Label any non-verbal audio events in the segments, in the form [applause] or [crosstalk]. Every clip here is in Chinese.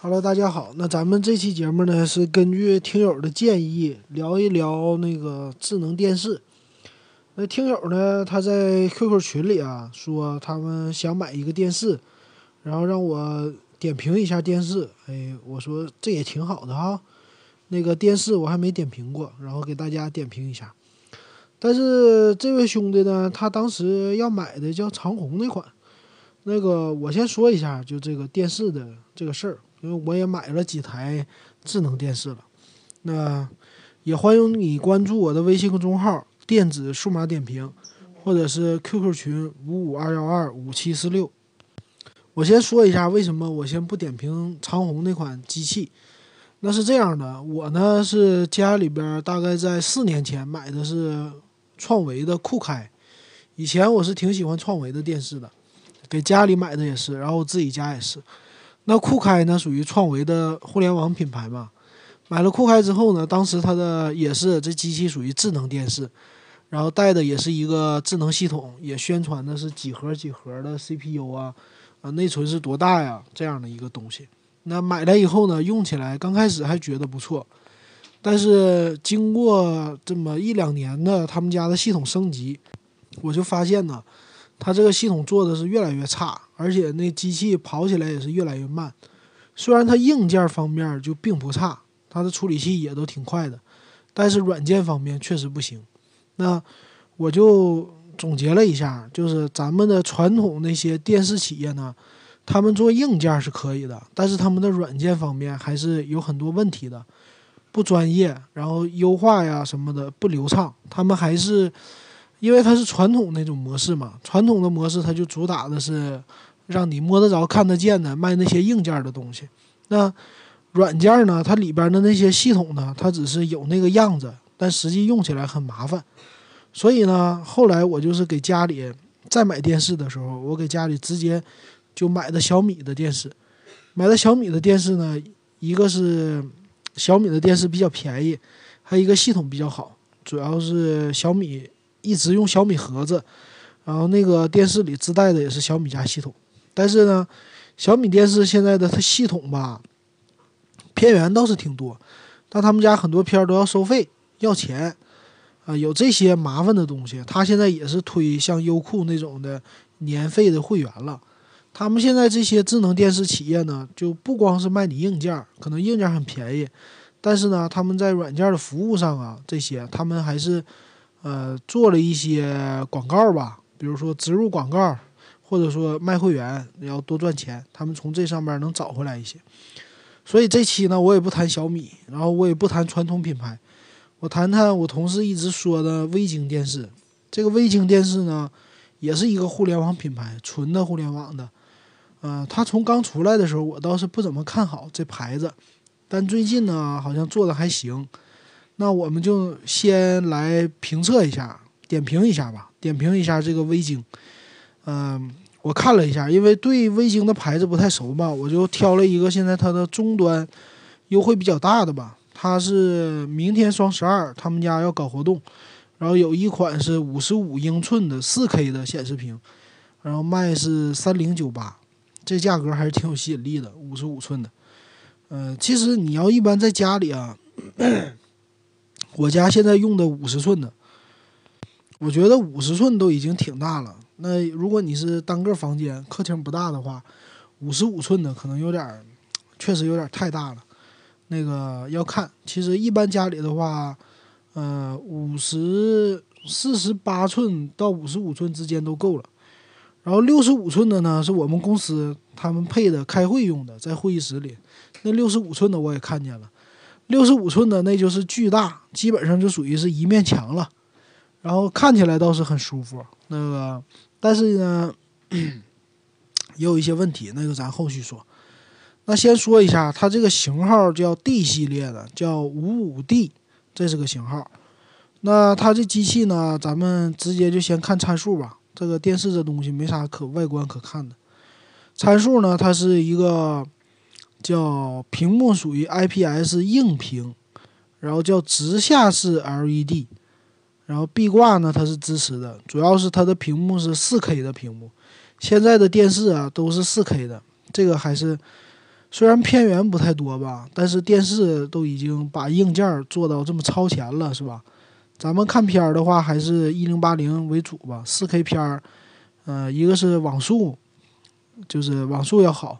Hello，大家好。那咱们这期节目呢，是根据听友的建议聊一聊那个智能电视。那听友呢，他在 QQ 群里啊说他们想买一个电视，然后让我点评一下电视。哎，我说这也挺好的哈。那个电视我还没点评过，然后给大家点评一下。但是这位兄弟呢，他当时要买的叫长虹那款。那个我先说一下，就这个电视的这个事儿。因为我也买了几台智能电视了，那也欢迎你关注我的微信公众号“电子数码点评”，或者是 QQ 群五五二幺二五七四六。我先说一下为什么我先不点评长虹那款机器。那是这样的，我呢是家里边大概在四年前买的是创维的酷开，以前我是挺喜欢创维的电视的，给家里买的也是，然后我自己家也是。那酷开呢，属于创维的互联网品牌嘛？买了酷开之后呢，当时它的也是这机器属于智能电视，然后带的也是一个智能系统，也宣传的是几核几核的 CPU 啊，啊内存是多大呀？这样的一个东西。那买来以后呢，用起来刚开始还觉得不错，但是经过这么一两年的他们家的系统升级，我就发现呢。它这个系统做的是越来越差，而且那机器跑起来也是越来越慢。虽然它硬件方面就并不差，它的处理器也都挺快的，但是软件方面确实不行。那我就总结了一下，就是咱们的传统那些电视企业呢，他们做硬件是可以的，但是他们的软件方面还是有很多问题的，不专业，然后优化呀什么的不流畅，他们还是。因为它是传统那种模式嘛，传统的模式它就主打的是让你摸得着、看得见的卖那些硬件的东西。那软件呢，它里边的那些系统呢，它只是有那个样子，但实际用起来很麻烦。所以呢，后来我就是给家里再买电视的时候，我给家里直接就买的小米的电视。买的小米的电视呢，一个是小米的电视比较便宜，还有一个系统比较好，主要是小米。一直用小米盒子，然后那个电视里自带的也是小米家系统，但是呢，小米电视现在的它系统吧，片源倒是挺多，但他们家很多片都要收费要钱，啊，有这些麻烦的东西。他现在也是推像优酷那种的年费的会员了。他们现在这些智能电视企业呢，就不光是卖你硬件，可能硬件很便宜，但是呢，他们在软件的服务上啊，这些他们还是。呃，做了一些广告吧，比如说植入广告，或者说卖会员要多赚钱，他们从这上面能找回来一些。所以这期呢，我也不谈小米，然后我也不谈传统品牌，我谈谈我同事一直说的微晶电视。这个微晶电视呢，也是一个互联网品牌，纯的互联网的。呃，它从刚出来的时候，我倒是不怎么看好这牌子，但最近呢，好像做的还行。那我们就先来评测一下，点评一下吧。点评一下这个微晶，嗯，我看了一下，因为对微晶的牌子不太熟嘛，我就挑了一个现在它的终端优惠比较大的吧。它是明天双十二，他们家要搞活动，然后有一款是五十五英寸的四 K 的显示屏，然后卖是三零九八，这价格还是挺有吸引力的，五十五寸的。嗯，其实你要一般在家里啊。我家现在用的五十寸的，我觉得五十寸都已经挺大了。那如果你是单个房间，客厅不大的话，五十五寸的可能有点，确实有点太大了。那个要看，其实一般家里的话，呃，五十四十八寸到五十五寸之间都够了。然后六十五寸的呢，是我们公司他们配的开会用的，在会议室里。那六十五寸的我也看见了。六十五寸的那就是巨大，基本上就属于是一面墙了，然后看起来倒是很舒服。那个，但是呢，也有一些问题，那个咱后续说。那先说一下，它这个型号叫 D 系列的，叫五五 D，这是个型号。那它这机器呢，咱们直接就先看参数吧。这个电视这东西没啥可外观可看的，参数呢，它是一个。叫屏幕属于 IPS 硬屏，然后叫直下式 LED，然后壁挂呢它是支持的，主要是它的屏幕是 4K 的屏幕，现在的电视啊都是 4K 的，这个还是虽然片源不太多吧，但是电视都已经把硬件做到这么超前了，是吧？咱们看片儿的话，还是一零八零为主吧。四 K 片儿，呃，一个是网速，就是网速要好，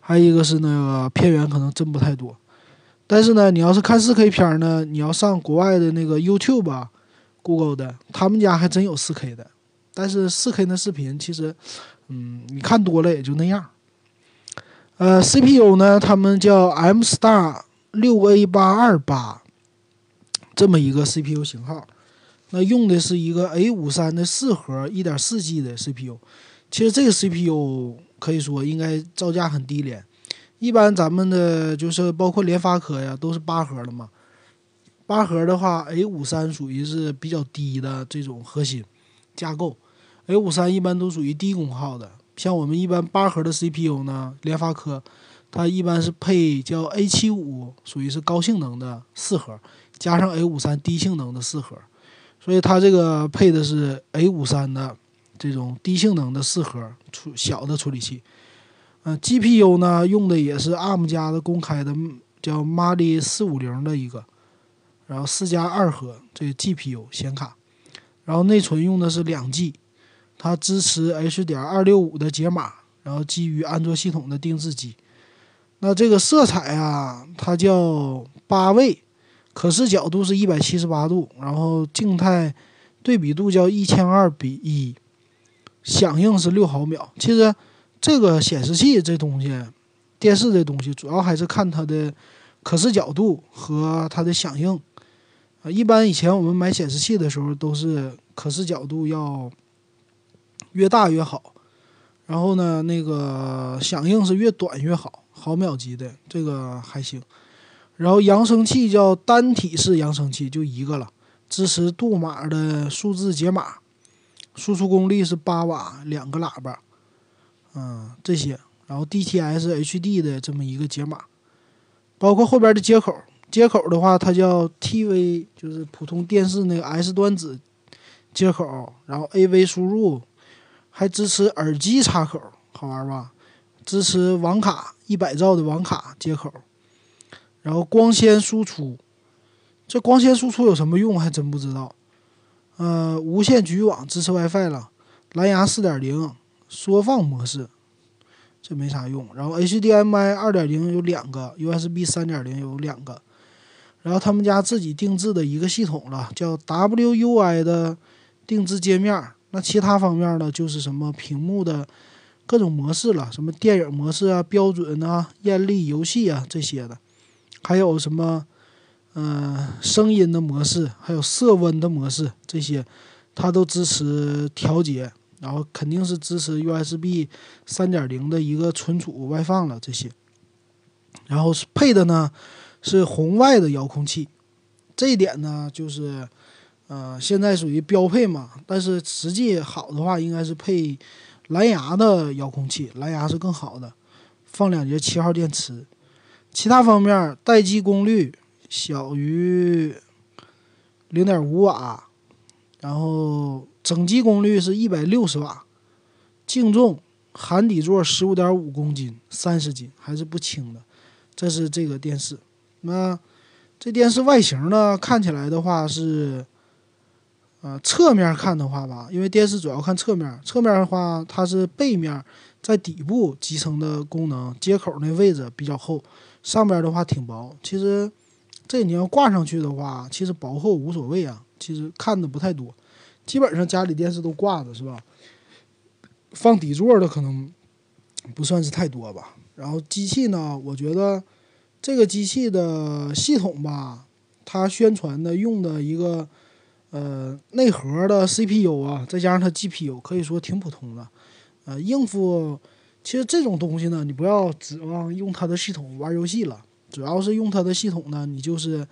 还有一个是那个片源可能真不太多。但是呢，你要是看四 K 片儿呢，你要上国外的那个 YouTube 吧，Google 的，他们家还真有四 K 的。但是四 K 的视频其实，嗯，你看多了也就那样。呃，CPU 呢，他们叫 M Star 六 A 八二八，这么一个 CPU 型号。那用的是一个 A 五三的四核一点四 G 的 CPU。其实这个 CPU 可以说应该造价很低廉。一般咱们的就是包括联发科呀，都是八核的嘛。八核的话，A 五三属于是比较低的这种核心架构。A 五三一般都属于低功耗的。像我们一般八核的 CPU 呢，联发科，它一般是配叫 A 七五，属于是高性能的四核，加上 A 五三低性能的四核，所以它这个配的是 A 五三的这种低性能的四核处小的处理器。嗯，GPU 呢用的也是 ARM 家的公开的叫 Mali 四五零的一个，然后四加二核这个 GPU 显卡，然后内存用的是两 G。它支持 H 点二六五的解码，然后基于安卓系统的定制机。那这个色彩啊，它叫八位，可视角度是一百七十八度，然后静态对比度叫一千二比一，响应是六毫秒。其实这个显示器这东西，电视这东西主要还是看它的可视角度和它的响应啊。一般以前我们买显示器的时候，都是可视角度要。越大越好，然后呢，那个响应是越短越好，毫秒级的这个还行。然后扬声器叫单体式扬声器，就一个了，支持杜马的数字解码，输出功率是八瓦，两个喇叭，嗯，这些。然后 DTS HD 的这么一个解码，包括后边的接口，接口的话它叫 TV，就是普通电视那个 S 端子接口，然后 AV 输入。还支持耳机插口，好玩吧？支持网卡一百兆的网卡接口，然后光纤输出，这光纤输出有什么用？还真不知道。呃，无线局域网支持 WiFi 了，蓝牙四点零缩放模式，这没啥用。然后 HDMI 二点零有两个，USB 三点零有两个，然后他们家自己定制的一个系统了，叫 WUI 的定制界面。那其他方面呢，就是什么屏幕的各种模式了，什么电影模式啊、标准啊、艳丽游戏啊这些的，还有什么嗯声音的模式，还有色温的模式这些，它都支持调节，然后肯定是支持 USB 三点零的一个存储外放了这些，然后是配的呢是红外的遥控器，这一点呢就是。呃，现在属于标配嘛，但是实际好的话，应该是配蓝牙的遥控器，蓝牙是更好的，放两节七号电池。其他方面，待机功率小于零点五瓦，然后整机功率是一百六十瓦，净重含底座十五点五公斤，三十斤还是不轻的。这是这个电视。那这电视外形呢，看起来的话是。呃，侧面看的话吧，因为电视主要看侧面，侧面的话它是背面在底部集成的功能，接口那位置比较厚，上边的话挺薄。其实这你要挂上去的话，其实薄厚无所谓啊，其实看的不太多，基本上家里电视都挂着是吧？放底座的可能不算是太多吧。然后机器呢，我觉得这个机器的系统吧，它宣传的用的一个。呃，内核的 CPU 啊，再加上它 GPU，可以说挺普通的。呃，应付其实这种东西呢，你不要指望用它的系统玩游戏了，主要是用它的系统呢，你就是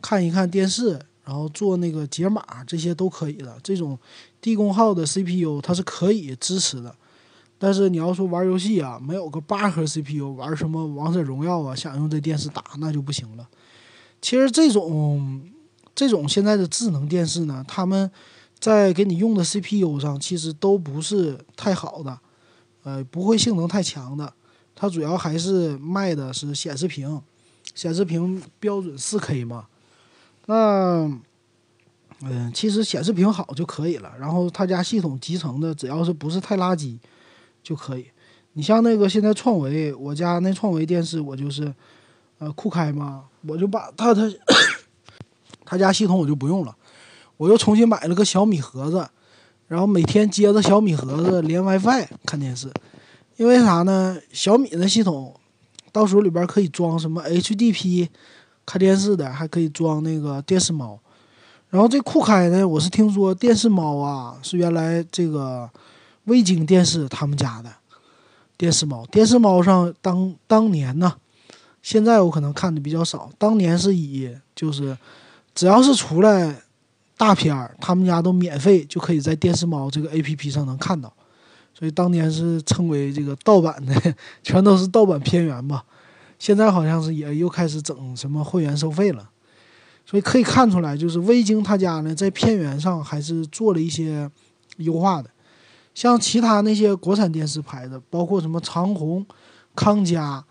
看一看电视，然后做那个解码，这些都可以的。这种低功耗的 CPU 它是可以支持的，但是你要说玩游戏啊，没有个八核 CPU 玩什么王者荣耀啊，想用这电视打那就不行了。其实这种。这种现在的智能电视呢，他们在给你用的 CPU 上其实都不是太好的，呃，不会性能太强的。它主要还是卖的是显示屏，显示屏标准四 K 嘛。那，嗯，其实显示屏好就可以了。然后他家系统集成的，只要是不是太垃圾就可以。你像那个现在创维，我家那创维电视，我就是呃酷开嘛，我就把他他 [coughs] 他家系统我就不用了，我又重新买了个小米盒子，然后每天接着小米盒子连 WiFi 看电视。因为啥呢？小米的系统到时候里边可以装什么 HDP。看电视的还可以装那个电视猫，然后这酷开呢，我是听说电视猫啊是原来这个微晶电视他们家的电视猫，电视猫上当当年呢，现在我可能看的比较少，当年是以就是只要是出来大片，他们家都免费就可以在电视猫这个 APP 上能看到，所以当年是称为这个盗版的，[laughs] 全都是盗版片源吧。现在好像是也又开始整什么会员收费了，所以可以看出来，就是微晶他家呢在片源上还是做了一些优化的。像其他那些国产电视牌子，包括什么长虹、康佳、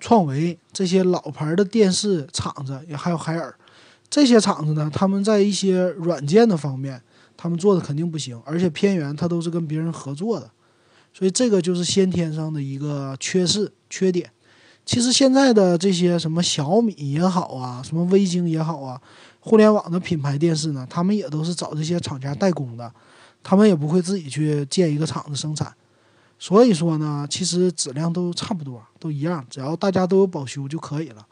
创维这些老牌的电视厂子，也还有海尔这些厂子呢，他们在一些软件的方面，他们做的肯定不行，而且片源它都是跟别人合作的，所以这个就是先天上的一个缺失、缺点。其实现在的这些什么小米也好啊，什么微晶也好啊，互联网的品牌电视呢，他们也都是找这些厂家代工的，他们也不会自己去建一个厂子生产。所以说呢，其实质量都差不多，都一样，只要大家都有保修就可以了。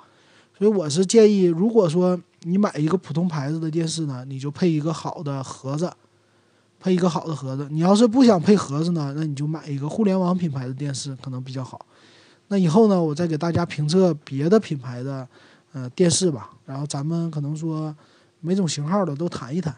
所以我是建议，如果说你买一个普通牌子的电视呢，你就配一个好的盒子，配一个好的盒子。你要是不想配盒子呢，那你就买一个互联网品牌的电视，可能比较好。那以后呢，我再给大家评测别的品牌的，呃，电视吧。然后咱们可能说每种型号的都谈一谈。